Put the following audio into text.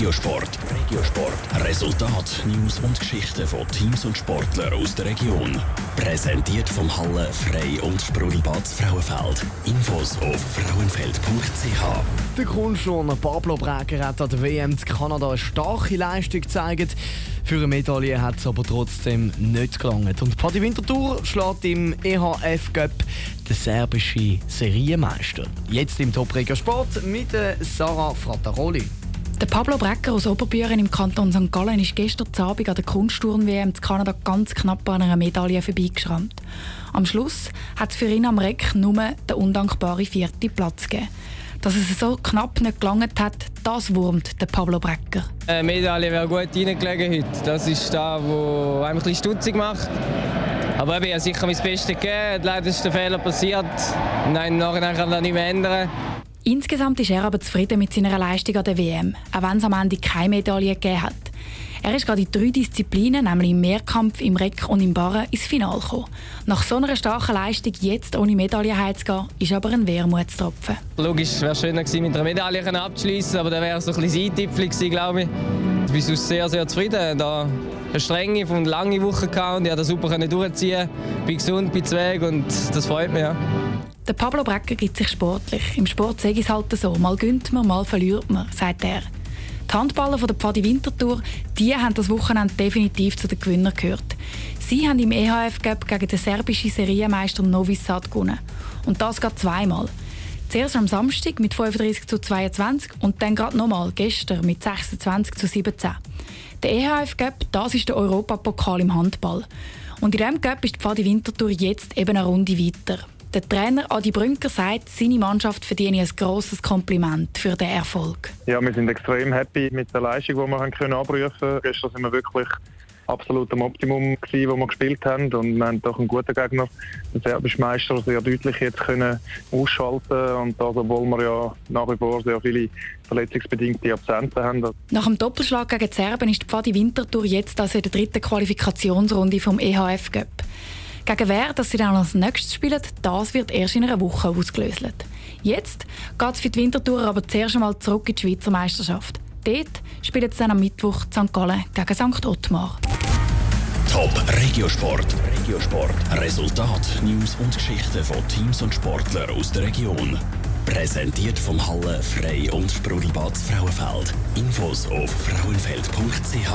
Regiosport. Regiosport. Resultat, News und Geschichten von Teams und Sportlern aus der Region. Präsentiert vom Halle Frei und Sprudelbad Frauenfeld. Infos auf frauenfeld.ch. Der Kunstturner Pablo Breger hat an der WM in Kanada eine starke Leistung gezeigt. Für eine Medaille hat es aber trotzdem nicht gelangt. Und Padi Winterthur schlägt im EHF Cup den serbischen Serienmeister. Jetzt im Top Regio Sport mit Sarah Frattaroli. Der Pablo Brecker aus Oberbüren im Kanton St. Gallen ist gestern Abend an der Kunstturn-WM in Kanada ganz knapp an einer Medaille vorbeigeschrammt. Am Schluss hat es für ihn am Reck nur den undankbaren vierten Platz gegeben. Dass es so knapp nicht gelangt hat, das wurmt der Pablo Brecker. Eine Medaille wäre gut reingelegen heute. Das ist das, was einem ein stutzig macht. Aber ich habe sicher mein Bestes gegeben. Leider ist der Fehler passiert. Nein, nachher kann das nicht mehr ändern. Insgesamt ist er aber zufrieden mit seiner Leistung an der WM, auch wenn es am Ende keine Medaille gegeben hat. Er ist gerade in drei Disziplinen, nämlich im Mehrkampf, im Reck und im Barren, ins Finale gekommen. Nach so einer starken Leistung jetzt ohne Medaille heimzugehen, ist aber ein Wermutstropfen. Logisch, wäre schöner gewesen, mit einer Medaille abzuschließen, aber dann wäre so ein bisschen Eintipfel gewesen, glaube ich. Ich bin sehr, sehr zufrieden. Da eine strenge und lange Woche gehabt und ich konnte super durchziehen. Ich bin gesund, bin zweig und das freut mich. Ja. Der Pablo Brecker gibt sich sportlich. Im Sport sage ich es halt so. Mal gönnt man, mal verliert man, sagt er. Die Handballer von der Pfadi Winterthur die haben das Wochenende definitiv zu den Gewinnern gehört. Sie haben im EHF Cup gegen den serbischen Serienmeister Novi Sad gewonnen. Und das geht zweimal. Zuerst am Samstag mit 35 zu 22 und dann gerade nochmal gestern mit 26 zu 17. Der EHF Cup, das ist der Europapokal im Handball. Und in diesem Cup ist die Pfadi Winterthur jetzt eben eine Runde weiter. Der Trainer Adi Brünker sagt, seine Mannschaft verdiene ein grosses Kompliment für den Erfolg. Ja, wir sind extrem happy mit der Leistung, die wir haben können abrufen können. Gestern sind wir wirklich absolut am Optimum gewesen, wo wir gespielt haben und wir haben doch einen guten Gegner, den serbischen Meister, sehr deutlich jetzt können ausschalten und das, obwohl wir ja nach wie vor sehr viele verletzungsbedingte Absenten haben. Nach dem Doppelschlag gegen die Serben ist die Pfadi Winterthur jetzt also in der dritten Qualifikationsrunde vom EHF Cup. Gegen wer dass sie dann als nächstes spielen, das wird erst in einer Woche ausgelöst. Jetzt geht es für die Wintertour aber zuerst einmal zurück in die Schweizer Meisterschaft. Dort spielen sie dann am Mittwoch St. Gallen gegen St. Ottmar. Top Regiosport. Regiosport. Resultat, News und Geschichten von Teams und Sportlern aus der Region. Präsentiert vom Halle Frei und Sprudelbad Frauenfeld. Infos auf frauenfeld.ch.